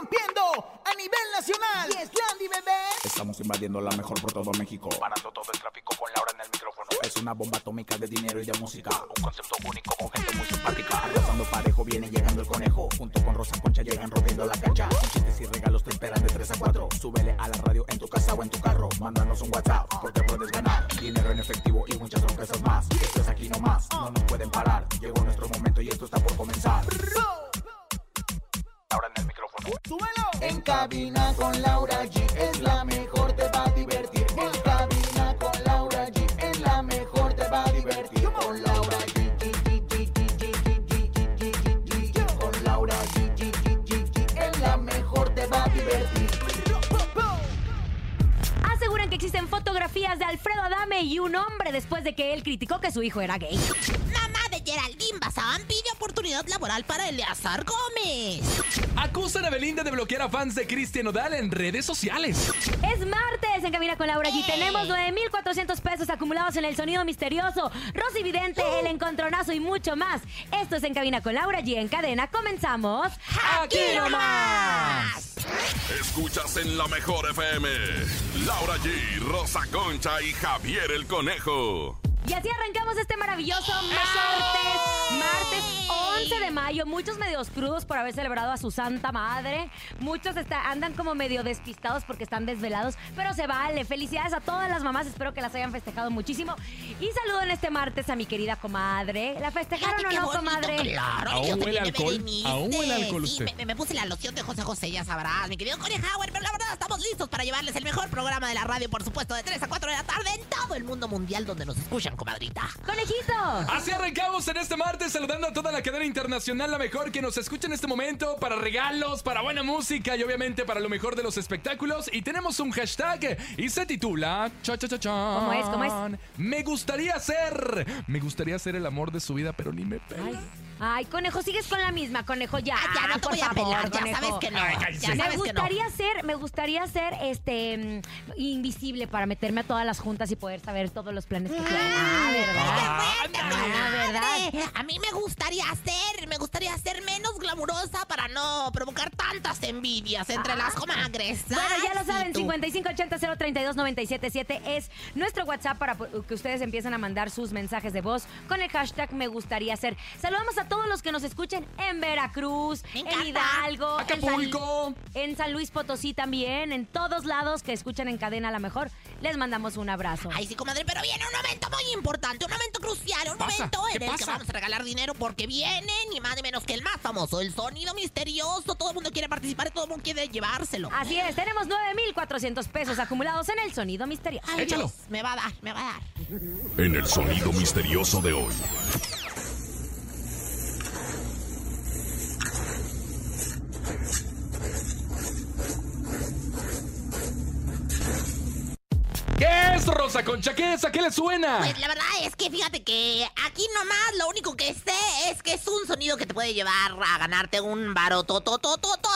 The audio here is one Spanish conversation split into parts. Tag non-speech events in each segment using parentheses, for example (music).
rompiendo a nivel nacional. Y es Landy, bebé. Estamos invadiendo la mejor por todo México. Parando todo el tráfico con Laura en el micrófono. Es una bomba atómica de dinero y de música. Un concepto único con gente muy simpática. Arrasando parejo viene llegando el conejo. Junto con Rosa Concha llegan rompiendo la cancha. Chistes y regalos te esperan de 3 a 4. Súbele a la radio en tu casa o en tu carro. Mándanos un WhatsApp porque puedes ganar. Dinero en efectivo y muchas sorpresas más. Esto es aquí nomás. No nos pueden parar. Llegó nuestro momento y esto está por comenzar. Ahora en el. ¡Súbelo! En cabina con Laura G es la mejor, te va a divertir. En cabina con Laura G es la mejor, te va a divertir. Con Laura G. Con Laura G. Es la mejor, te va a divertir. Aseguran que existen fotografías de Alfredo Adame y un hombre después de que él criticó que su hijo era gay. Geraldine Bazán pide oportunidad laboral para Eleazar Gómez. Acusan a Belinda de bloquear a fans de Cristian Odal en redes sociales. Es martes en Cabina con Laura G. Tenemos 9,400 pesos acumulados en el sonido misterioso, Rosy Vidente, el encontronazo y mucho más. Esto es En Cabina con Laura G. En cadena, comenzamos. ¡Aquí nomás! Escuchas en la mejor FM. Laura G, Rosa Concha y Javier el Conejo. Y así arrancamos este maravilloso martes, martes 11 de mayo. Muchos medios crudos por haber celebrado a su santa madre. Muchos está- andan como medio despistados porque están desvelados, pero se vale. Felicidades a todas las mamás, espero que las hayan festejado muchísimo. Y saludo en este martes a mi querida comadre. ¿La festejaron o no, bonito, comadre? Claro, Aún yo huele alcohol, aún huele alcohol Sí, usted. me, me puse la loción de José José, ya sabrás, mi querido Conejauer, pero la verdad estamos listos para llevarles el mejor programa de la radio, por supuesto, de 3 a 4 de la tarde en todo el mundo mundial donde nos escuchan, comadrita. ¡Conejito! Así arrancamos en este martes saludando a toda la cadena internacional, la mejor que nos escucha en este momento, para regalos, para buena música y obviamente para lo mejor de los espectáculos. Y tenemos un hashtag y se titula... Cha, cha, cha, chan. ¿Cómo es? ¿Cómo es? Me gustaría ser... Me gustaría ser el amor de su vida, pero ni me pela. Ay, ay, conejo, sigues con la misma, conejo, ya. Ah, ya no te por voy a favor, pelar, ya conejo. sabes que no. Ay. Ya Me sabes que no. gustaría ser, me gustaría ser este mm, invisible para meterme a todas las juntas y poder saber todos los planes que tienen. Ah, ¿verdad? Ah, ¿verdad? A mí me gustaría ser, me gustaría ser menos glamurosa para no provocar tantas envidias entre las comadres. Bueno, ya lo Ay, saben, sí, tú. 5580-032-977 es nuestro WhatsApp para que ustedes empiecen a mandar sus mensajes de voz con el hashtag me gustaría ser. Saludamos a todos los que nos escuchen en Veracruz, en. Hidalgo, en San, Acapulco. en San Luis Potosí también, en todos lados que escuchan en cadena a la mejor. Les mandamos un abrazo. Ay, sí, comadre, pero viene un momento muy importante, un momento crucial, un pasa? momento en ¿Qué el que vamos a regalar dinero porque viene ni más ni menos que el más famoso, el sonido misterioso. Todo el mundo quiere participar y todo el mundo quiere llevárselo. Así es, tenemos 9,400 pesos acumulados en el sonido misterioso. Ay, échalo. Dios, me va a dar, me va a dar. En el sonido misterioso de hoy. Concha? ¿Qué es? ¿A qué le suena? Pues la verdad es que fíjate que aquí nomás lo único que sé es que es un sonido que te puede llevar a ganarte un baro to to to to to to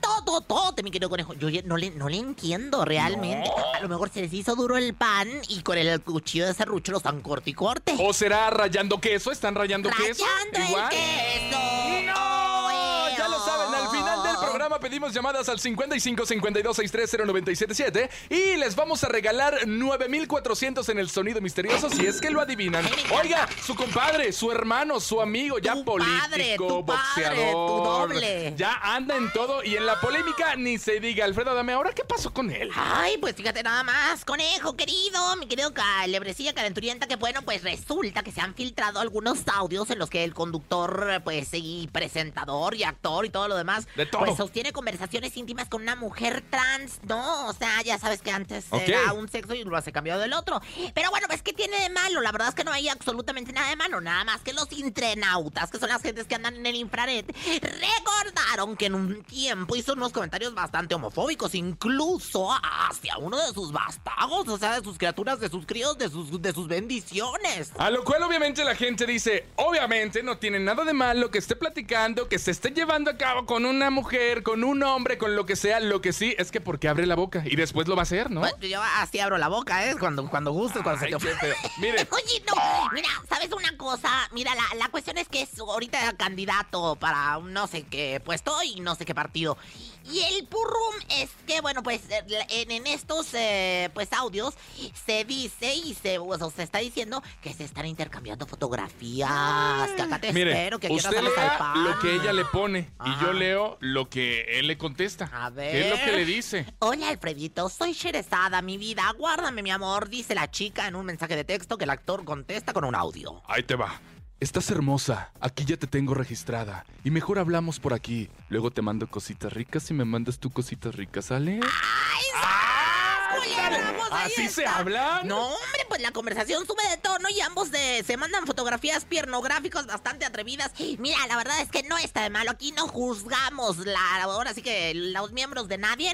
to to to to mi querido conejo. Yo no le, no le entiendo realmente. A lo mejor se les hizo duro el pan y con el cuchillo de serrucho lo están corte y corte. ¿O será rayando queso? ¿Están rayando queso? Rayando el queso. ¡No! Ya lo del programa pedimos llamadas al 55 52 630 977 y les vamos a regalar 9400 en el sonido misterioso si es que lo adivinan. Oiga, su compadre, su hermano, su amigo, ya Tu político, padre, tu padre, tu boxeador. doble. Ya anda en todo y en la polémica ni se diga. Alfredo, dame ahora, ¿qué pasó con él? Ay, pues fíjate nada más, conejo querido, mi querido calebrecilla calenturienta, que bueno, pues resulta que se han filtrado algunos audios en los que el conductor, pues, y presentador y actor y todo lo demás, De todo. pues sostiene conversaciones íntimas con una mujer trans, ¿no? O sea, ya sabes que antes era un sexo y luego se cambió del otro. Pero bueno, pues, ¿qué tiene de malo? La verdad es que no hay absolutamente nada de malo, nada más que los internautas, que son las gentes que andan en el infrared, recordaron que en un tiempo hizo unos comentarios bastante homofóbicos, incluso hacia uno de sus vástagos, o sea, de sus criaturas, de sus críos, de sus, de sus bendiciones. A lo cual obviamente la gente dice, obviamente no tiene nada de malo que esté platicando, que se esté llevando a cabo con una mujer, con un hombre, con lo que sea, lo que sí es que porque abre la boca y después lo va a hacer, ¿no? Bueno, Yo así abro la boca, ¿eh? Cuando, cuando gustes, cuando Ay, se te feo. Mire, (laughs) Oye, no, mira, ¿sabes una cosa? Mira, la, la cuestión es que es ahorita candidato para no sé qué puesto y no sé qué partido. Y el purrum es que, bueno, pues eh, en, en estos eh, pues audios se dice y se, o sea, se está diciendo que se están intercambiando fotografías. Que acá te mire, espero, que usted lea lo que ella le pone y yo leo lo que él le contesta. A ver. ¿Qué es lo que le dice? Hola, Alfredito, soy Sherezada, mi vida. Guárdame, mi amor, dice la chica en un mensaje de texto que el actor contesta con un audio. Ahí te va. Estás hermosa, aquí ya te tengo registrada. Y mejor hablamos por aquí. Luego te mando cositas ricas y me mandas tú cositas ricas, ¿sale? ¡Ay, ahí ¿Así se está. habla? No, hombre, pues la conversación sube de tono y ambos de- se mandan fotografías piernográficas bastante atrevidas. Mira, la verdad es que no está de malo. Aquí no juzgamos la, ahora sí que los miembros de nadie.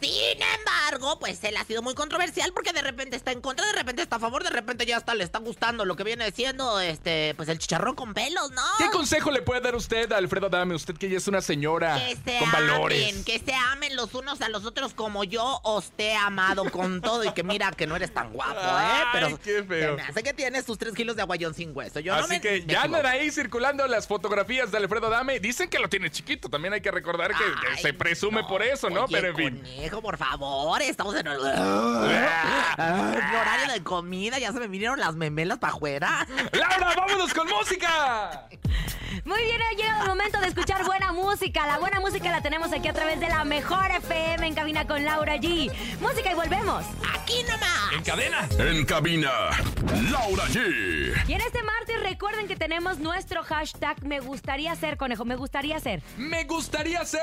Sin embargo, pues él ha sido muy controversial porque de repente está en contra, de repente está a favor, de repente ya hasta le está gustando lo que viene siendo este, pues el chicharrón con pelos, ¿no? ¿Qué consejo le puede dar usted a Alfredo Dame? Usted que ya es una señora Que se con valores. amen, que se amen los unos a los otros como yo os te he amado con todo y que mira que no eres tan guapo, ¿eh? Ay, Pero qué feo. hace que tienes tus tres kilos de aguayón sin hueso. Yo no Así me, que me ya andan ahí circulando las fotografías de Alfredo Dame. Dicen que lo tiene chiquito. También hay que recordar que, Ay, se presume por eso, ¿no? Oye, Pero en fin. Conejo, por favor, estamos en el... (laughs) en horario de comida, ya se me vinieron las memelas para afuera. (laughs) ¡Laura, vámonos con música! Muy bien, ha llegado el momento de escuchar buena música. La buena música la tenemos aquí a través de la mejor FM en cabina con Laura G. Música y volvemos. Aquí nomás. En cadena. En cabina, Laura G. Y en este martes recuerden que tenemos nuestro hashtag Me gustaría ser, conejo, me gustaría ser. Me gustaría ser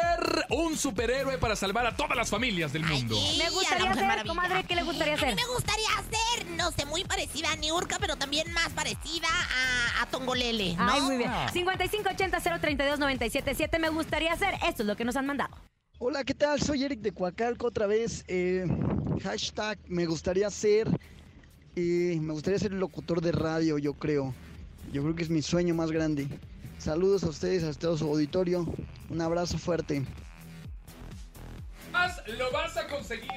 un superhéroe para salvar a todas las familias del mundo. Ay, Me a gustaría ser, comadre, ¿qué le gustaría A mí ser? me gustaría ser, no sé, muy parecida a Niurka, pero también más parecida a, a Tongolele, ¿no? Ay, muy bien. 5580-032-977. Me gustaría ser. Esto es lo que nos han mandado. Hola, ¿qué tal? Soy Eric de Coacalco otra vez. Eh, hashtag me gustaría ser. me gustaría ser locutor de radio, yo creo. Yo creo que es mi sueño más grande. Saludos a ustedes, a todo su auditorio. Un abrazo fuerte. Vas- Lo vas a conseguir.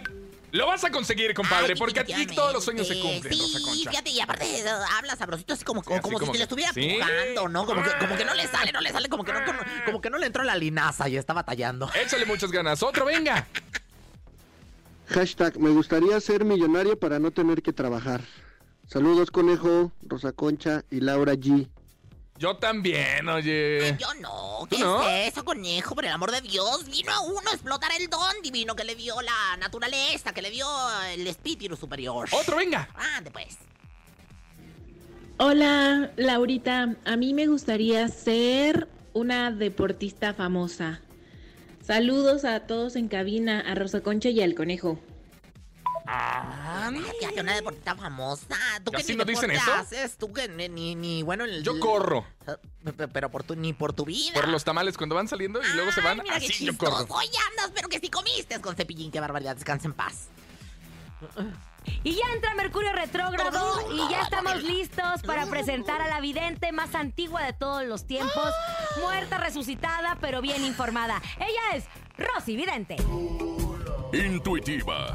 Lo vas a conseguir, compadre, Ay, porque aquí todos los sueños se cumplen, Sí, Rosa Concha. fíjate, y aparte eh, habla sabrosito así como, Sí, así como, como si te le estuviera sí. pujando, ¿no? Como que, como que no le sale, no le sale, como que no, como, como que no le entró la linaza y está batallando. Échale muchas ganas. Otro, venga. Hashtag, me gustaría ser millonario para no tener que trabajar. Saludos, conejo, Rosa Concha y Laura G. Yo también, oye. Yo no, ¿Tú ¿qué no? es eso, conejo? Por el amor de Dios, vino a uno a explotar el don divino que le dio la naturaleza, que le dio el espíritu superior. Otro, venga. Ande pues. Hola, Laurita. A mí me gustaría ser una deportista famosa. Saludos a todos en cabina, a Rosa Concha y al conejo. Ah, fíjate, una deportista famosa. ¿Tú ¿Así no dicen eso? haces? ¿Tú que ni, ni, ni, bueno, el, Yo corro. Pe- Pero por tu, ni por tu vida. Por los tamales cuando van saliendo y luego se van. Mira qué Así yo corro. Hoy andas, pero que si comiste con cepillín. Qué barbaridad, descansa en paz. Y ya entra Mercurio retrógrado y ya estamos listos para presentar a la vidente más antigua de todos los tiempos, muerta, resucitada, pero bien informada. Ella es Rosy Vidente. Intuitiva,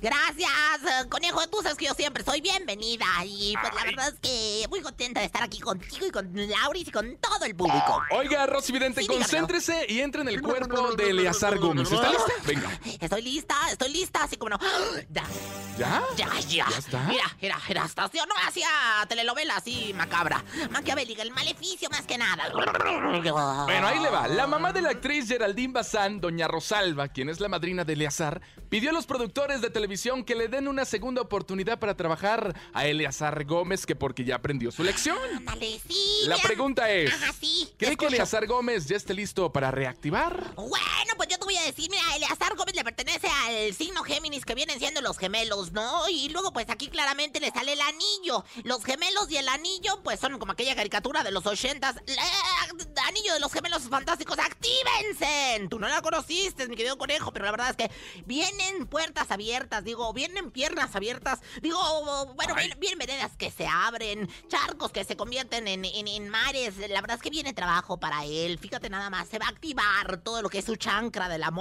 gracias, eh, conejo. Tú sabes que yo siempre soy bienvenida. Y pues la Ay. verdad es que muy contenta de estar aquí contigo y con Lauris y con todo el público. Oiga, Rosy Vidente, Sí, dígamelo. concéntrese y entre en el cuerpo de Eleazar Gómez. ¿Está lista? Venga. Estoy lista, estoy lista, así como no. (gasps) Ya, ¿Ya? ya, ya. ¿Ya está? Mira, mira, mira, estación no hacía telenovela así macabra. Maquiavélica, el maleficio más que nada. Bueno, ahí le va. La mamá de la actriz Geraldine Bazán, doña Rosalba, quien es la madrina de Eleazar, pidió a los productores de televisión que le den una segunda oportunidad para trabajar a Eleazar Gómez, que porque ya aprendió su lección. Ándale, sí. La pregunta es, Ajá, sí. ¿cree que. Eleazar Gómez ya esté listo para reactivar? Bueno, decir, mira, Eleazar Gómez le pertenece al signo Géminis que vienen siendo los gemelos, ¿no? Y luego, pues aquí claramente le sale el anillo. Los gemelos y el anillo, pues son como aquella caricatura de los ochentas. Anillo de los gemelos fantásticos, ¡actívense! Tú no la conociste, mi querido conejo, pero la verdad es que vienen puertas abiertas, digo, vienen piernas abiertas, digo, bueno, vienen, vienen veredas que se abren, charcos que se convierten en, en- en mares. La verdad es que viene trabajo para él. Fíjate nada más, se va a activar todo lo que es su chancra del amor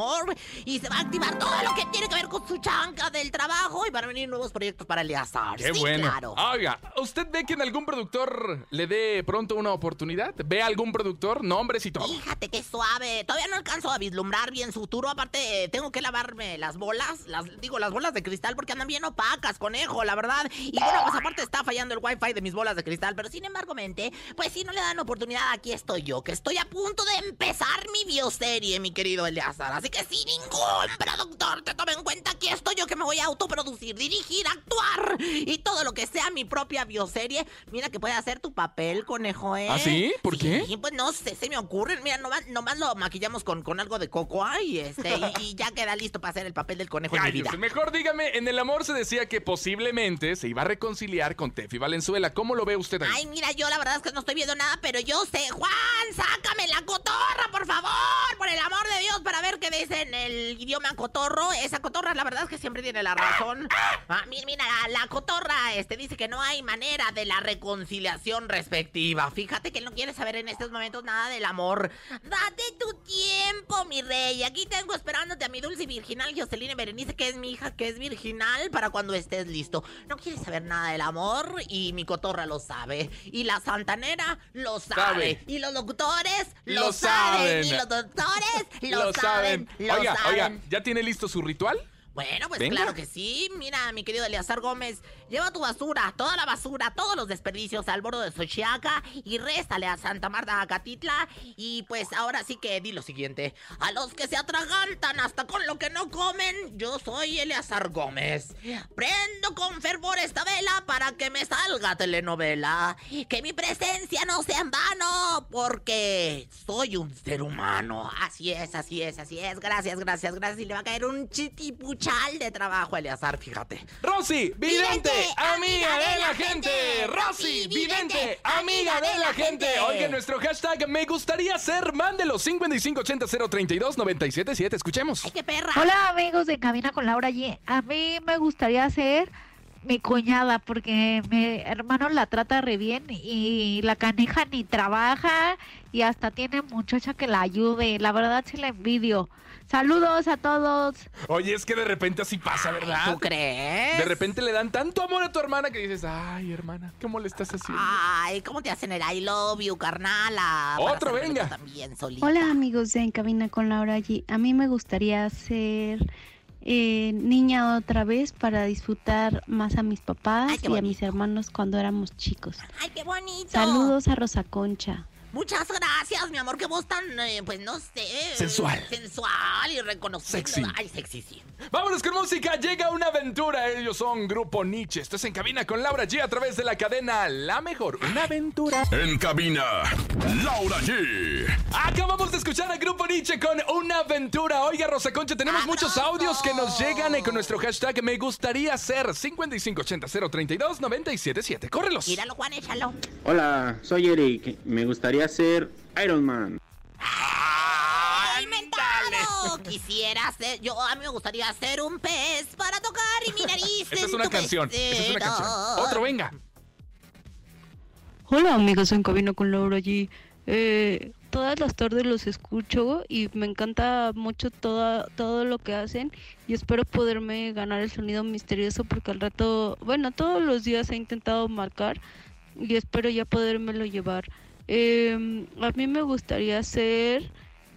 y se va a activar todo lo que tiene que ver con su chancra del trabajo y van a venir nuevos proyectos para Eleazar. Qué sí, bueno. claro. Oiga, ¿usted ve que en algún productor le dé pronto una oportunidad? ¿Ve a algún productor? Nombres y todo. Fíjate qué suave. Todavía no alcanzo a vislumbrar bien su futuro. Aparte, eh, tengo que lavarme las bolas. Las, digo, las bolas de cristal porque andan bien opacas, conejo, la verdad. Y bueno, pues aparte está fallando el wifi de mis bolas de cristal. Pero sin embargo, mente, pues si no le dan oportunidad, aquí estoy yo, que estoy a punto de empezar mi bioserie, mi querido Eleazar. Así que si ningún productor te tome en cuenta, aquí estoy yo que me voy a autoproducir, dirigir, actuar y todo lo que sea mi propia bioserie. Mira que puede hacer tu papel, conejo, ¿eh? ¿Ah, sí? ¿Por qué? Sí, pues no sé, se me ocurren. Mira, nomás, nomás lo maquillamos con, con algo de cocoa y este y, y ya queda listo para hacer el papel del conejo en mi vida. Mejor dígame, en el amor se decía que posiblemente se iba a reconciliar con Tefi Valenzuela. ¿Cómo lo ve usted ahí? Ay, mira, yo la verdad es que no estoy viendo nada, pero yo sé. Juan, sácame la cotorra, por favor, por el amor de Dios, para ver qué dice en el idioma cotorro. Esa cotorra, la verdad es que siempre tiene la razón. Ah, mira, la cotorra este, dice que no hay manera de la reconciliación respectiva. Fíjate que él no quiere saber en estos momentos nada del amor. Date tu tiempo, mi rey. Aquí tengo esperándote a mi dulce y virginal Jocelyn Berenice, que es mi hija, que es virginal, para cuando estés listo. No quiere saber nada del amor y mi cotorra lo sabe. Y la santanera lo sabe. Sabe. Y los doctores (laughs) lo, Lo saben. saben. Y los doctores lo, saben. Lo Oiga, saben. oiga, ¿ya tiene listo su ritual? Bueno, pues Venga. claro que sí. Mira, mi querido Eleazar Gómez, lleva tu basura, toda la basura, todos los desperdicios al borde de Xochiaca y réstale a Santa Marta Acatitla. Y pues ahora sí que di lo siguiente: a los que se atragantan hasta con lo que no comen, yo soy Eleazar Gómez. Prendo con fervor esta vela para que me salga telenovela. Que mi presencia no sea en vano, porque soy un ser humano. Así es, así es, así es. Gracias, gracias, gracias. Y le va a caer un de trabajo Eleazar, fíjate. Rosy, vidente, amiga de la gente. Rosy, vidente, amiga de la gente. Oiga, nuestro hashtag me gustaría ser, mándelo 5580-032-977. Escuchemos. ¡Ay, qué perra! Hola amigos de Cabina con Laura G. A mí me gustaría ser mi cuñada porque mi hermano la trata re bien y la canija ni trabaja y hasta tiene muchacha que la ayude. La verdad sí la envidio. Saludos a todos. Oye, es que de repente así pasa, ¿verdad? ¿Tú crees? De repente le dan tanto amor a tu hermana que dices, ay, hermana, ¿cómo le estás haciendo? Ay, ¿cómo te hacen el I love you, carnala? Otro, venga. También, solita. Hola amigos de En Cabina con Laura G. A mí me gustaría ser eh, niña otra vez para disfrutar más a mis papás Ay, y a mis hermanos cuando éramos chicos. ¡Ay, qué bonito! Saludos a Rosa Concha. Muchas gracias, mi amor. Qué voz tan, eh, pues no sé. Sensual. Sensual y reconocible. Sexy. Ay, sexy, sí. Vámonos con música, llega una aventura. Ellos son Grupo Nietzsche. Esto es en cabina con Laura G a través de la cadena La Mejor. Una aventura. En cabina, Laura G. Acabamos de escuchar a Grupo Nietzsche con una aventura. Oiga, Rosa Concha, tenemos muchos audios que nos llegan eh, con nuestro hashtag Me gustaría ser 5580-032-977. Córrelos. Míralo, Juan, échalo. Hola, soy Eric. Me gustaría ser Iron Man. Quisiera ser. Yo, a mí me gustaría ser un pez para tocar y mi (laughs) nariz. Esta es una canción. Esta es una canción. Otro, venga. Hola amigos en Cabina con Laura G. Eh, todas las tardes los escucho y me encanta mucho toda, todo lo que hacen y espero poderme ganar el sonido misterioso porque al rato, bueno, todos los días he intentado marcar y espero ya podérmelo llevar. Eh, a mí me gustaría ser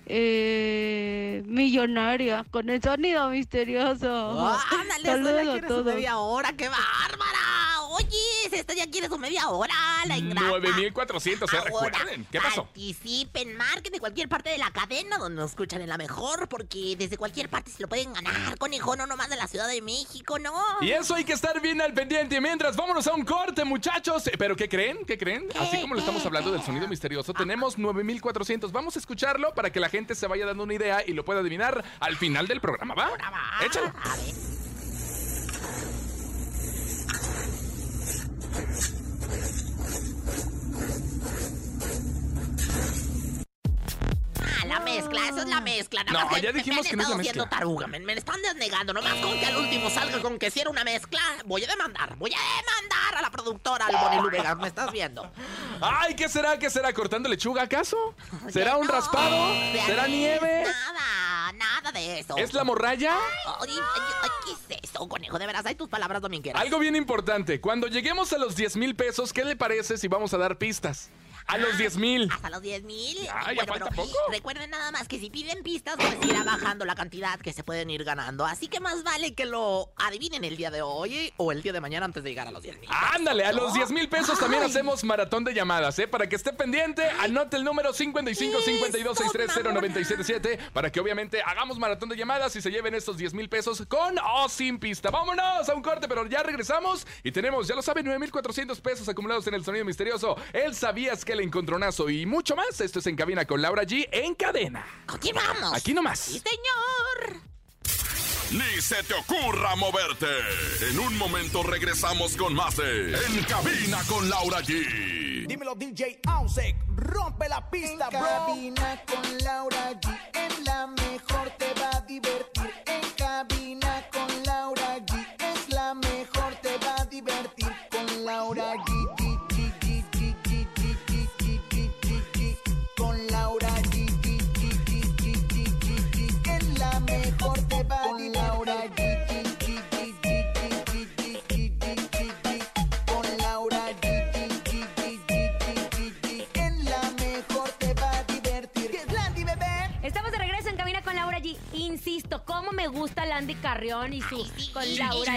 eh, millonaria con el sonido misterioso. Oh, ándale, Saludos a quieres su todos. media hora, qué bárbara. Oye, es esta? Ya quieres un media hora, la ingrata. 9400, ¿eh? Ahora, Recuerden. ¿Qué pasó? Participen, marquen de cualquier parte de la cadena donde nos escuchan en la mejor, porque desde cualquier parte se lo pueden ganar, conejo, no nomás de la Ciudad de México, ¿no? Y eso hay que estar bien al pendiente. Mientras, vámonos a un corte, muchachos. ¿Pero qué creen? ¿Qué creen? Así como lo estamos hablando del sonido misterioso, tenemos 9400. Vamos a escucharlo para que la gente se vaya dando una idea y lo pueda adivinar al final del programa, ¿va? Échalo. A ver. Ah, la mezcla, esa es la mezcla. Nada No, más ya dijimos que no es la mezcla. haciendo taruga, me, me están desnegando. Nomás con que al último salga con que si era una mezcla, voy a demandar. Voy a demandar a la productora, al Bonilu Vegas. ¿Me estás viendo? Ay, ¿qué será? ¿Qué será? ¿Cortando lechuga acaso? (laughs) ¿Será un No, raspado? ¿Será nieve? Nada, nada de eso. ¿Es la morralla? Ay, ay, ay, ¿Qué es eso, conejo? De veras, hay tus palabras domingueras. Algo bien importante. Cuando lleguemos a los 10 mil pesos, ¿qué le parece si vamos a dar pistas? A los 10 mil. Hasta los 10 mil. Ah, ya falta poco. Recuerden nada más que si piden pistas, pues irá bajando la cantidad que se pueden ir ganando. Así que más vale que lo adivinen el día de hoy o el día de mañana antes de llegar a los 10 mil. Ándale, a los 10 mil pesos también hacemos maratón de llamadas, ¿eh? Para que esté pendiente, anote el número 55 52 630 977 para que obviamente hagamos maratón de llamadas y se lleven estos 10 mil pesos con o sin pista. Vámonos a un corte, pero ya regresamos y tenemos, ya lo saben, 9 mil 400 pesos acumulados en el sonido misterioso. Él sabías que el encontronazo y mucho más. Esto es En Cabina con Laura G en cadena. Continuamos. Aquí nomás. Sí, señor. Ni se te ocurra moverte. En un momento regresamos con más de En Cabina con Laura G. Dímelo DJ Ausek, rompe la pista, En bro. cabina con Laura G. En la mejor te va a divertir. En cabina gusta Landy Carrión y su con Laura.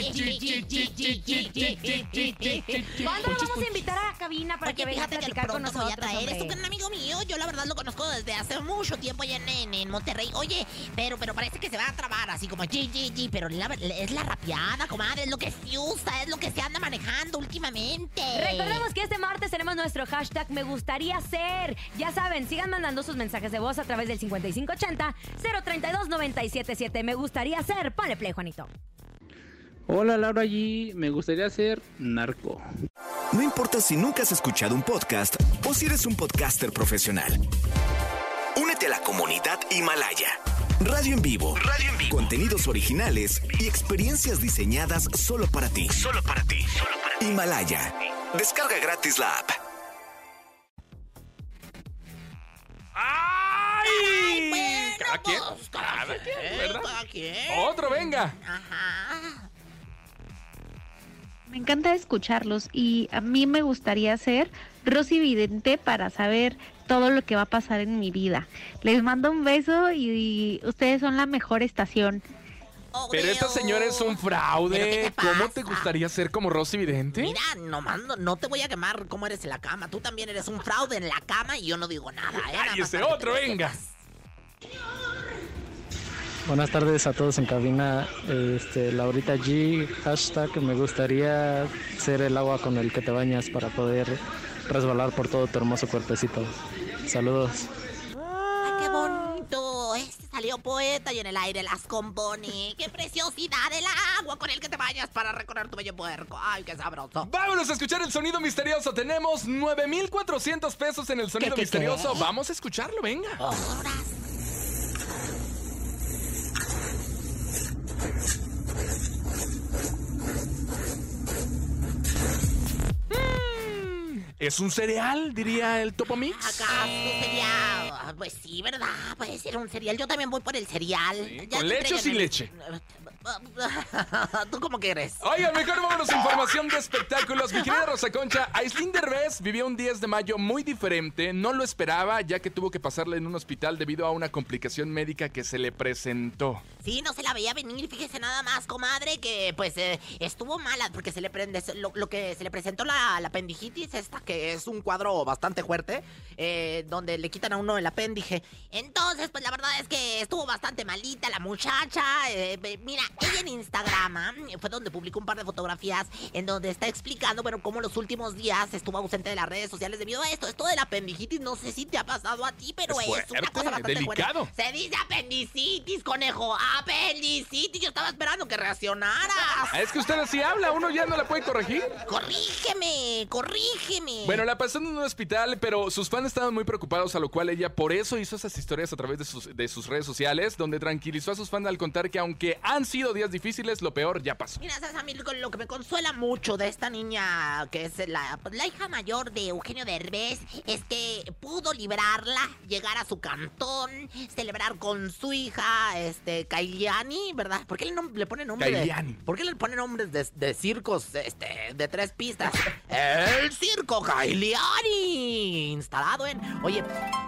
¿Cuándo lo vamos a invitar a la cabina para que venga a platicar con nosotros? Es un gran amigo mío. Yo la verdad lo conozco desde hace mucho tiempo allá en, Monterrey. Oye, pero, pero parece que se va a trabar así como G, G, G. Pero es la rapeada, comadre. Es lo que se usa, es lo que se anda manejando últimamente. Recordemos que este martes tenemos nuestro hashtag Me gustaría ser. Ya saben, sigan mandando sus mensajes de voz a través del 5580-032-977. Me gustaría ser. Ponle play, Juanito. Hola Laura G, me gustaría ser narco. No importa si nunca has escuchado un podcast o si eres un podcaster profesional. Únete a la comunidad Himalaya. Radio en vivo. Radio en vivo. Contenidos originales y experiencias diseñadas solo para ti. Solo para ti. Himalaya. Descarga gratis la app. ¡Ay! ¿Cada quien? pues, quien, ¿verdad? cada quien. Otro, venga. Ajá. Me encanta escucharlos y a mí me gustaría ser Rosy Vidente para saber todo lo que va a pasar en mi vida. Les mando un beso y, y ustedes son la mejor estación. Pero esta señora es un ¿Pero qué fraude. te ¿Cómo te gustaría ser como Rosy Vidente? Mira, no, no te voy a quemar cómo eres en la cama. Tú también eres un fraude en la cama y yo no digo nada, ¿eh? Nada ¡Ay, más ese otro, venga! sepas. Buenas tardes a todos en cabina. Este, Laurita G, hashtag me gustaría ser el agua con el que te bañas para poder resbalar por todo tu hermoso cuerpecito. Saludos. ¡Ay, qué bonito! Este salió poeta y en el aire las compone. ¡Qué preciosidad el agua con el que te bañas para recorrer tu bello puerco! ¡Ay, qué sabroso! Vámonos a escuchar el sonido misterioso. Tenemos 9,400 pesos en el sonido qué, misterioso. qué? Vamos a escucharlo, venga. ¿Es un cereal, diría el Topomix? ¿Acaso sería? Pues sí, ¿verdad? Puede ser un cereal. Yo también voy por el cereal. ¿Con leche o sin leche? (laughs) ¿Tú cómo quieres? Oiga, mejor vámonos (laughs) a información de espectáculos. Mi querida Rosa Concha, Aislinn Derbez vivió un 10 de mayo muy diferente. No lo esperaba, ya que tuvo que pasarle en un hospital debido a una complicación médica que se le presentó. Sí, no se la veía venir, fíjese nada más, comadre, que pues eh, estuvo mala porque se le prende, lo, lo que se le presentó la, la apendicitis esta, que es un cuadro bastante fuerte, eh, donde le quitan a uno el apéndice. Entonces, pues la verdad es que estuvo bastante malita la muchacha. eh, mira, ella en Instagram ah, fue donde publicó un par de fotografías en donde está explicando, bueno, cómo los últimos días estuvo ausente de las redes sociales debido a esto. Esto de la apendicitis, no sé si te ha pasado a ti, pero Es es, una fuerte, cosa bastante delicado. fuerte. Se dice apendicitis, conejo. Apendicitis. Yo estaba esperando que reaccionaras. Es que usted así habla, uno ya no la puede corregir. Corrígeme, corrígeme. Bueno, la pasó en un hospital, pero sus fans estaban muy preocupados, a lo cual ella por eso hizo esas historias a través de sus, de sus redes sociales, donde tranquilizó a sus fans al contar que aunque han sido días difíciles, lo peor ya pasó. Mira, sabes a mí lo, que me consuela mucho de esta niña, que es la, la hija mayor de Eugenio Derbez, es que pudo librarla, llegar a su cantón, celebrar con su hija, este, Kailiani, ¿verdad? ¿Por qué le, le pone nombre de- Kailiani. ¿Por qué le pone nombres de, de circos, este, de tres pistas? (laughs) El circo Kailiani, instalado en... Oye,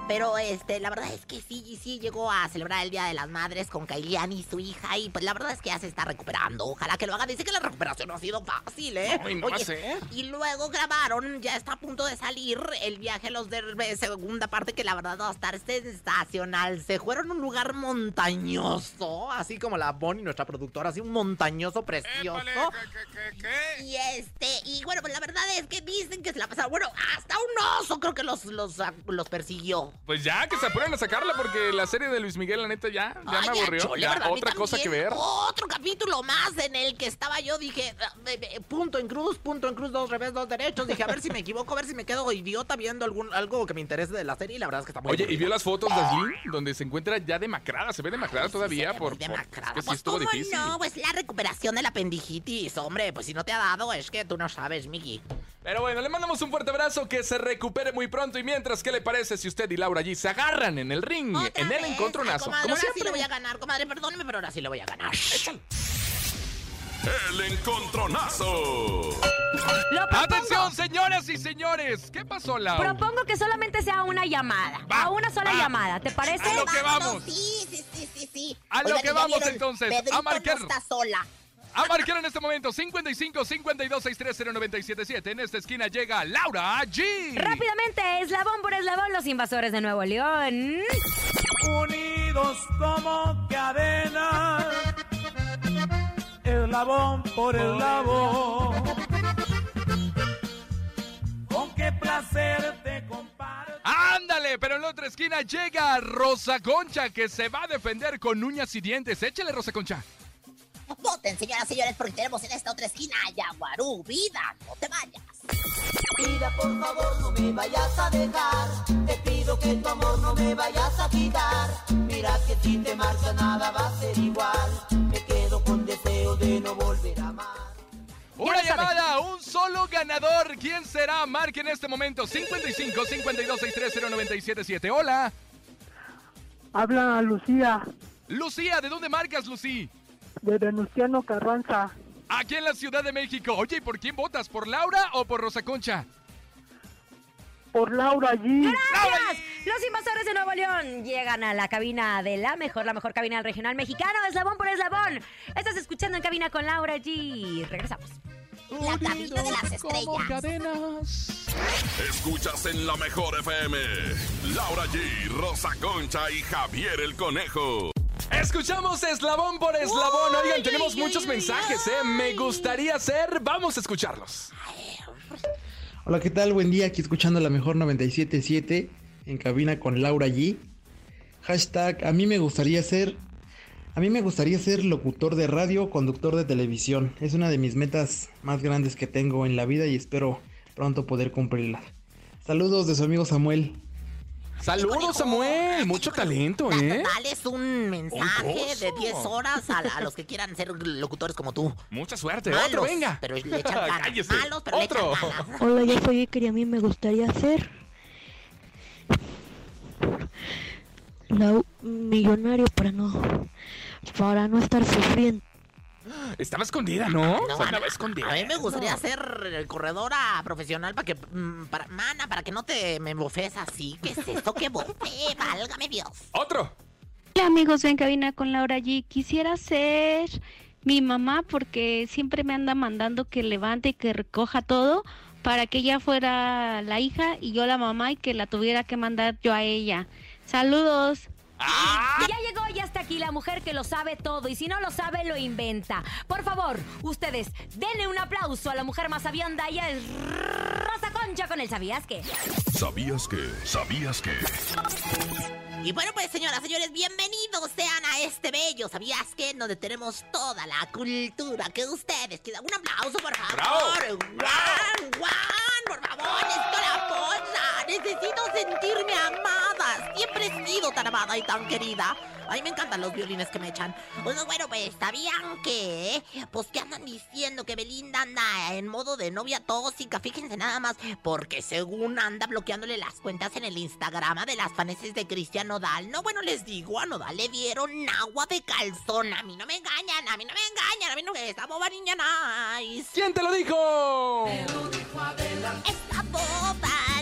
pero este, la verdad es que sí, sí llegó a celebrar el Día de las Madres con Kailiani y su hija y pues la verdad es que ya se está recuperando. Ojalá que lo haga. Dice que la recuperación no ha sido fácil, ¿eh? Ay, no sé. Y luego grabaron, ya está a punto de salir el viaje a los Derbez, segunda parte que la verdad va a estar sensacional. Se fueron a un lugar montañoso, así como la Bonnie, nuestra productora, así un montañoso precioso. Y este, y bueno, pues la verdad es que dicen que se la pasaron. Bueno, hasta un oso creo que los, los, los persiguió. Pues ya, que se apuren a sacarla porque la serie de Luis Miguel, la neta, ya, ya Ay, me aburrió. chole, Ya, otra cosa que ver. Otro capítulo más en el que estaba yo, dije, ah, punto en cruz, punto en cruz, dos revés, dos derechos. Dije, a ver si me equivoco, a ver si me quedo idiota viendo algún, algo que me interese de la serie y la verdad es que está muy Oye, ¿y vio las fotos de Aislinn? Donde se encuentra ya demacrada. Se ve demacrada todavía por, por- demacrada. es que sí Pues, estuvo ¿cómo difícil. no? Pues la recuperación de la apendicitis, hombre. Pues si no te ha dado, es que tú no sabes, Miki. Pero bueno, le mandamos un fuerte abrazo, que se recupere muy pronto. Y mientras, ¿qué le parece si usted y Laura allí se agarran en el ring, en el encontronazo? Comadre, Como ahora sí siempre. le voy a ganar, comadre. Perdóneme, pero ahora sí le voy a ganar. El encontronazo. Lo. Atención, señoras y señores. ¿Qué pasó, Laura? Propongo que solamente sea una llamada. a una sola va. llamada, ¿te parece? A lo que vamos. Sí, sí, sí, sí, sí. A lo Oigan, que ¿ya vamos, vieron? entonces, Pedrito a marcar. no está sola. A marcar en este momento 55 52 630 977. En esta esquina llega Laura G. Rápidamente, eslabón por eslabón, los invasores de Nuevo León. Unidos como cadena, eslabón por eslabón. Con qué placer te comparto. Ándale, pero en la otra esquina llega Rosa Concha, que se va a defender con uñas y dientes. Échale, Rosa Concha. Voten, señoras y señores, porque tenemos en esta otra esquina a Yaguarú. Vida, no te vayas. Vida, por favor, no me vayas a dejar. Te pido que tu amor no me vayas a quitar. Mira que si te marcha nada va a ser igual. Me quedo con deseo de no volver a amar. Una llamada, un solo ganador. ¿Quién será? Marque en este momento 55 52 630 977. Hola. Habla Lucía, Lucía, ¿de dónde marcas, Lucy? De Venustiano Carranza. Aquí en la Ciudad de México. Oye, ¿y por quién votas? ¿Por Laura o por Rosa Concha? Por Laura G. ¡Gracias! Los invasores de Nuevo León llegan a la cabina de la mejor, la mejor cabina del regional mexicano, eslabón por eslabón. Estás escuchando en cabina con Laura G. Regresamos. La cabina de las estrellas. Escuchas en la mejor FM. Laura G, Rosa Concha y Javier el Conejo. Escuchamos eslabón por eslabón. Oigan, tenemos muchos mensajes, ¿eh? Me gustaría ser. Vamos a escucharlos. Hola, ¿qué tal? Buen día, aquí escuchando la mejor 977 en cabina con Laura G. Hashtag, a mí me gustaría ser... A mí me gustaría ser locutor de radio conductor de televisión. Es una de mis metas más grandes que tengo en la vida y espero pronto poder cumplirla. Saludos de su amigo Samuel. Saludos, Samuel. Mucho talento, ¿eh? Dales un mensaje de coso. 10 horas a, a los que quieran ser locutores como tú. Mucha suerte. Malos, Otro, venga. Pero le echan (laughs) ganas. Malos, pero le Otro. echan ganas. (laughs) Hola, yo soy Iker y a mí me gustaría ser la millonario para no para no estar sufriendo. Estaba escondida, ¿no? No, Andaba a- escondida. A mí me gustaría ser corredora profesional para que, mm, para, mana, para que no te me bofes así. ¿Qué es esto? ¿Qué bofe? (laughs) Válgame Dios. Otro. Hola amigos de En Cabina con Laura G. Quisiera ser mi mamá porque siempre me anda mandando que levante y que recoja todo para que ella fuera la hija y yo la mamá y que la tuviera que mandar yo a ella. Saludos. Ya ya está aquí la mujer que lo sabe todo y si no lo sabe, lo inventa. Por favor, ustedes, denle un aplauso a la mujer más sabionda. Ella es Rosa Concha con el ¿Sabías qué? ¿Sabías que? ¿Sabías que? Y bueno, pues señoras, señores, bienvenidos sean a este bello, ¿sabías que? Donde tenemos toda la cultura que ustedes quieran. Un aplauso, por favor. ¡Guau! ¡Guau! Por favor, necesito sentirme amada. Siempre he sido tan amada y tan querida. A mí me encantan los violines que me echan. Bueno, bueno, pues, ¿sabían que? Pues que andan diciendo que Belinda anda en modo de novia tóxica. Fíjense nada más, porque según anda bloqueándole las cuentas en el Instagram de las faneses de Cristian Nodal. No, bueno, les digo, a Nodal le dieron agua de calzón. A mí no me engañan, a mí no me engañan, a mí no me... Esta boba niña nice. ¿Quién te lo dijo? Esta boba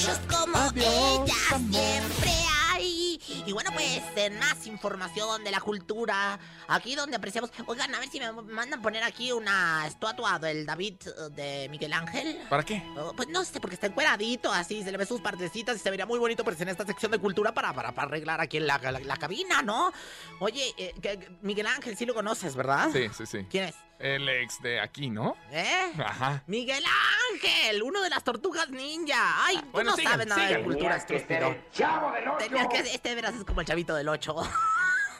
Muchos como ella siempre hay. Y bueno, pues en más información de la cultura, aquí donde apreciamos. Oigan, a ver si me mandan poner aquí una estatua del David eh, de Miguel Ángel. ¿Para qué? Oh, Pues no sé, porque está encueradito así, se le ve sus partecitas y se vería muy bonito pues en esta sección de cultura para, para, para arreglar aquí en la, la- la cabina, ¿no? Oye, eh, que Miguel Ángel sí lo conoces, ¿verdad? Sí, sí, sí. ¿Quién es? El ex de aquí, ¿no? ¿Eh? Ajá. Miguel Ángel, uno de las tortugas ninja. Ay, tú bueno, no sigan, sabes nada de sigan. cultura, Tenía que ser el chavo del ocho. Tenía que este de veras es como el chavito del 8.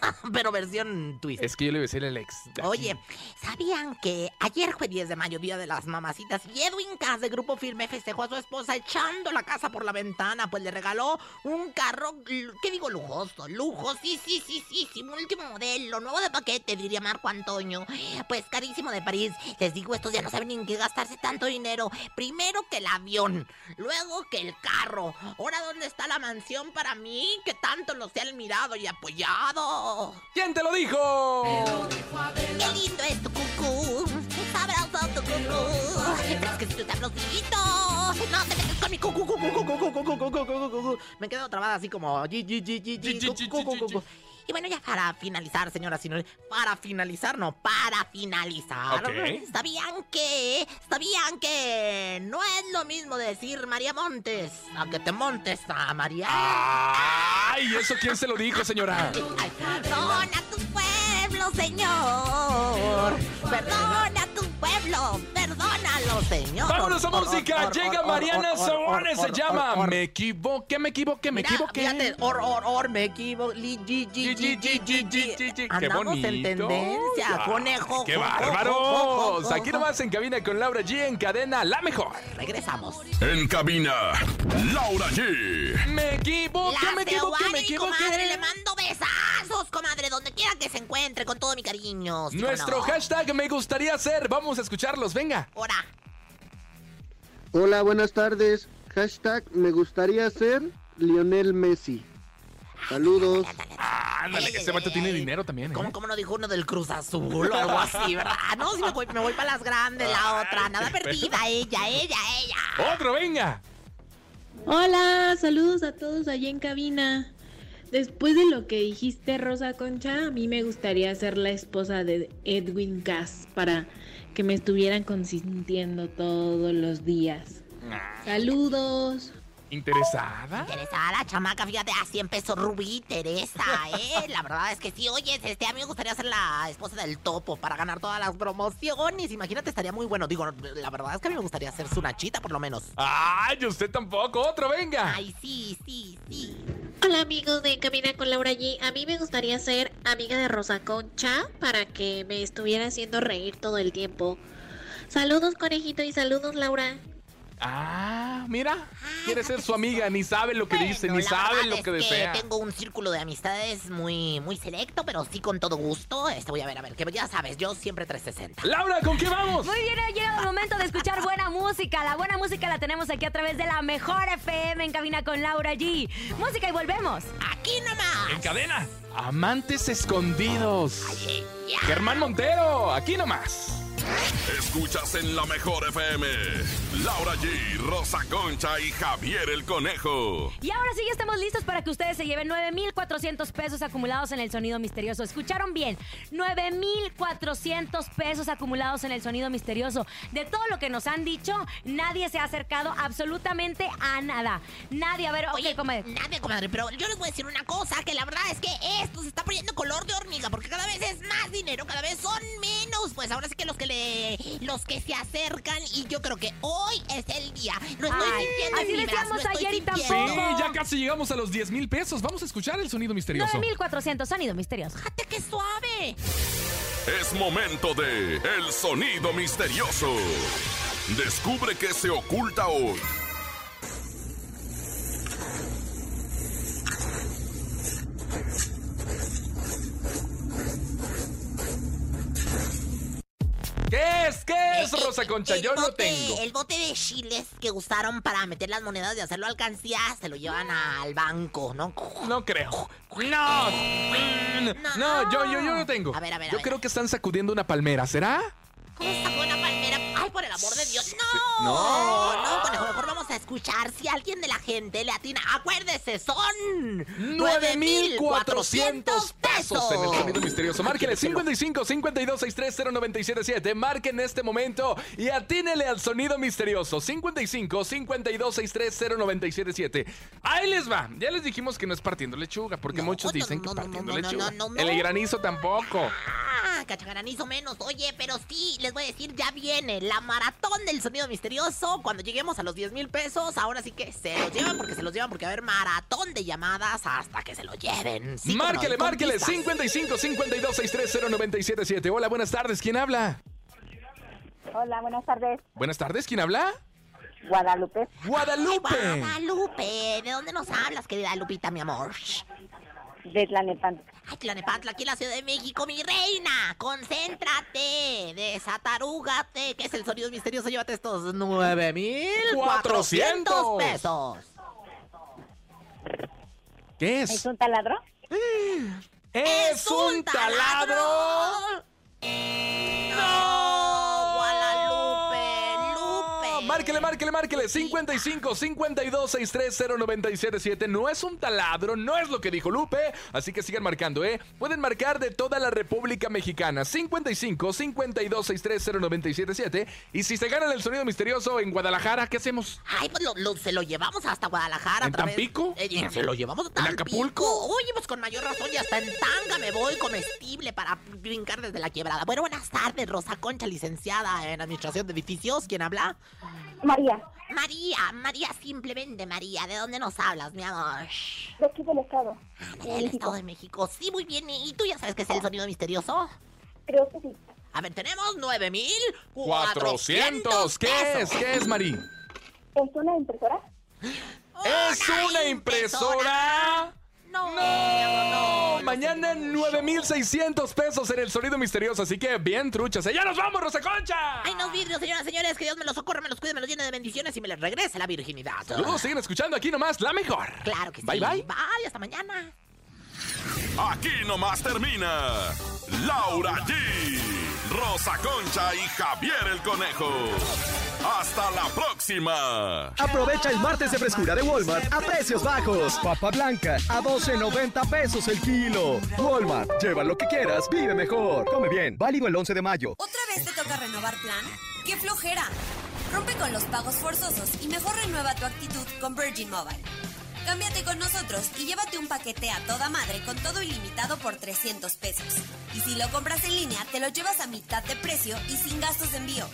(laughs) Pero versión twist. Es que yo le iba a decir el ex. Oye, ¿sabían que ayer fue 10 de mayo, Día de las Mamacitas, y Edwin Cass de Grupo Firme festejó a su esposa echando la casa por la ventana? Pues le regaló un carro, ¿qué digo? Lujoso, lujo, sí, sí, sí, sí, sí, último modelo, nuevo de paquete, diría Marco Antonio. Pues carísimo de París. Les digo, estos ya no saben ni en qué gastarse tanto dinero. Primero que el avión, luego que el carro. Ahora, ¿dónde está la mansión para mí? Que tanto los he admirado y apoyado. ¿Quién te lo dijo? ¡Qué lindo es tu cucú! ¡Sabroso tu cucú! Es que si tú sabrosito, no te metes con mi cucú. Me quedo trabada así como... Y bueno, ya para finalizar, señoras y señores, para finalizar, no, para finalizar. Ok. ¿Sabían que? ¿Sabían que no es lo mismo decir María Montes a que te montes a María? Ay, ¿eso quién se lo dijo, señora? Perdona tu pueblo, Señor. Perdona tu pueblo. Perdónalo, Señor. ¡Vámonos a música! Llega Mariana or, or, Sobores, se llama. Me equivoqué, me equivoqué, me equivoqué. Fíjate, or, or, or, me equivoqué. Andamos en bonito. tendencia, Ah, conejo. ¡Qué bárbaros! Aquí nomás en cabina con Laura G en cadena La Mejor. Regresamos. En cabina, Laura G. Me equivoqué, me equivoqué, me equivoqué. le mando besazos, comadre, donde quiera que se encuentre, con todo mi cariño. ¿sí o Nuestro hashtag me gustaría ser. Vamos a escucharlos, venga. Ahora. Hola, buenas tardes. Hashtag me gustaría ser Lionel Messi. Saludos. Ándale, que ese vato tiene dinero también, ¿eh? ¿Cómo, cómo no dijo uno del Cruz Azul o algo así, (laughs) verdad? No, si me voy, me voy para las grandes, la otra. Nada perdida, ella, ella, ella. Otro, venga. Hola, saludos a todos allá en cabina. Después de lo que dijiste, Rosa Concha, a mí me gustaría ser la esposa de Edwin Cass para que me estuvieran consintiendo todos los días. Saludos. ¿Interesada? Interesada, chamaca, fíjate, así empezó Rubí Teresa, ¿eh? La verdad es que sí, oye, este, a mí me gustaría ser la esposa del topo para ganar todas las promociones. Imagínate, estaría muy bueno. Digo, la verdad es que a mí me gustaría ser su nachita, por lo menos. Ay, usted tampoco. Otro, venga. Ay, sí, sí, sí. Hola amigos de Camina con Laura G. A mí me gustaría ser amiga de Rosa Concha para que me estuviera haciendo reír todo el tiempo. Saludos conejito y saludos Laura. Ah, mira, quiere ser su amiga, ni sabe lo que dice, ni sabe lo es que desea. Tengo un círculo de amistades muy, muy selecto, pero sí con todo gusto. Este voy a ver, a ver, que ya sabes, yo siempre 360. Laura, ¿con qué vamos? Muy bien, ha llegado el momento de escuchar buena música. La buena música la tenemos aquí a través de la mejor FM en cabina con Laura G. Música y volvemos. Aquí nomás. En cadena, amantes escondidos. Germán Montero, aquí nomás. Escuchas en la mejor FM. Laura G, Rosa Concha y Javier el Conejo. Y ahora sí ya estamos listos para que ustedes se lleven 9,400 pesos acumulados en el sonido misterioso. ¿Escucharon bien? 9,400 pesos acumulados en el sonido misterioso. De todo lo que nos han dicho, nadie se ha acercado absolutamente a nada. Nadie, a ver, Oye, ok, comadre. Nadie, comadre, pero yo les voy a decir una cosa, que la verdad es que esto se está poniendo color de hormiga, porque cada vez es más dinero, cada vez son menos. Pues ahora sí que los que le, los que se acercan, y yo creo que hoy es el día. Lo estoy Ay, sintiendo en así decíamos ayer y tampoco. Sí, ya casi llegamos a los 10 mil pesos. Vamos a escuchar el sonido misterioso. 9,400 sonido misterioso. ¡Fíjate qué suave! Es momento de El Sonido Misterioso. Descubre qué se oculta hoy. Concha? el Yo lo bote- tengo. El bote de chiles que usaron para meter las monedas y hacerlo alcancía se lo llevan al banco, ¿no? No creo. No. No, yo, yo, yo lo tengo. A ver, a ver, a Yo ver. creo que están sacudiendo una palmera, ¿será? ¿Cómo sacó una palmera? ¡Ay, por el amor de Dios! ¡No! No. No, conejo, mejor vamos a escuchar si alguien de la gente le atina. ¡Acuérdese! ¡Son 9,400 pesos en el sonido misterioso. Márquenle 55 52 63 0977. Marquen en este momento y atínele al sonido misterioso. 55 52 63 0977. Ahí les va. Ya les dijimos que no es partiendo lechuga, porque muchos dicen no, que no, partiendo no, no, lechuga. El granizo tampoco. Ah, cachagranizo menos. Oye, pero sí, les voy a decir, ya viene la maratón del sonido misterioso. Cuando lleguemos a los 10 mil pesos, ahora sí que se los llevan porque se los llevan porque va a haber maratón de llamadas hasta que se lo lleven. Sí, no, márquele, márquele. pistas. 55 52 63 0977. Hola, buenas tardes. ¿Quién habla? Hola, buenas tardes. Buenas tardes. ¿Quién habla? Guadalupe. Guadalupe. Guadalupe, ¿de dónde nos hablas, querida Lupita, mi amor? De Tlanepantla. Ay, Tlanepantla, aquí en la Ciudad de México, mi reina. Concéntrate, desatarúgate, que es el sonido misterioso. Llévate estos 9,400 pesos. ¿Qué ¿Es es? un taladro? ¡Es un taladro! ¡No! Márquele, márquele, márquele. 55 52 63 0977. No es un taladro, no es lo que dijo Lupe. Así que sigan marcando, ¿eh? Pueden marcar de toda la República Mexicana. 55 52 63 0977. Y si se ganan el sonido misterioso en Guadalajara, ¿qué hacemos? Ay, pues lo, lo- se lo llevamos hasta Guadalajara. ¿En otra vez. Tampico? Eh, se lo llevamos a ¿En Tampico. Acapulco? Oye, pues con mayor razón, ya está en tanga me voy comestible para brincar desde la quebrada. Bueno, buenas tardes, Rosa Concha, licenciada en Administración de Edificios. ¿Quién habla? María. María, María, simplemente María. ¿De dónde nos hablas, mi amor? De aquí del estado. Del Estado de México. Sí, muy bien. ¿Y tú ya sabes qué es el sonido misterioso? Creo que sí. A ver, tenemos 9,400 400. ¿Qué es? ¿Qué es, Mari? ¿Es una impresora? ¿Es una impresora? No, no, Mañana 9600 pesos en el sonido misterioso, así que bien truchas. ¡Ya nos vamos, Rosa Concha! Ay, no vidrios, señoras y señores, que Dios me los socorra, me los cuide, me los llene de bendiciones y me les regrese la virginidad. Saludos, siguen escuchando aquí nomás la mejor. Claro que sí. Bye, bye. Bye, hasta mañana. Aquí nomás termina Laura G, Rosa Concha y Javier el Conejo. Hasta la próxima. Aprovecha el martes de frescura de Walmart a precios bajos. Papa blanca a 12.90 pesos el kilo. Walmart, lleva lo que quieras, vive mejor. Come bien, válido el 11 de mayo. ¿Otra vez te toca renovar plan? ¡Qué flojera! Rompe con los pagos forzosos y mejor renueva tu actitud con Virgin Mobile. Cámbiate con nosotros y llévate un paquete a toda madre con todo ilimitado por 300 pesos. Y si lo compras en línea, te lo llevas a mitad de precio y sin gastos de envío.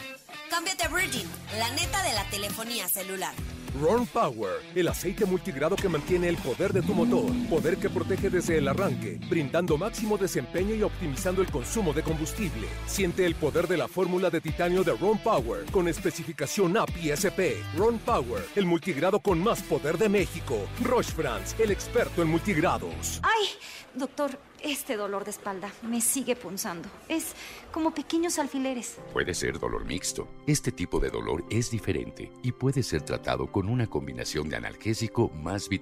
Cámbiate a Virgin, la neta de la telefonía celular. Ron Power, el aceite multigrado que mantiene el poder de tu motor, poder que protege desde el arranque, brindando máximo desempeño y optimizando el consumo de combustible. Siente el poder de la fórmula de titanio de Ron Power con especificación API SP. Ron Power, el multigrado con más poder de México. Roche France, el experto en multigrados. Ay, doctor, este dolor de espalda me sigue punzando. Es como pequeños alfileres. Puede ser dolor mixto. Este tipo de dolor es diferente y puede ser tratado con una combinación de analgésico más vitamina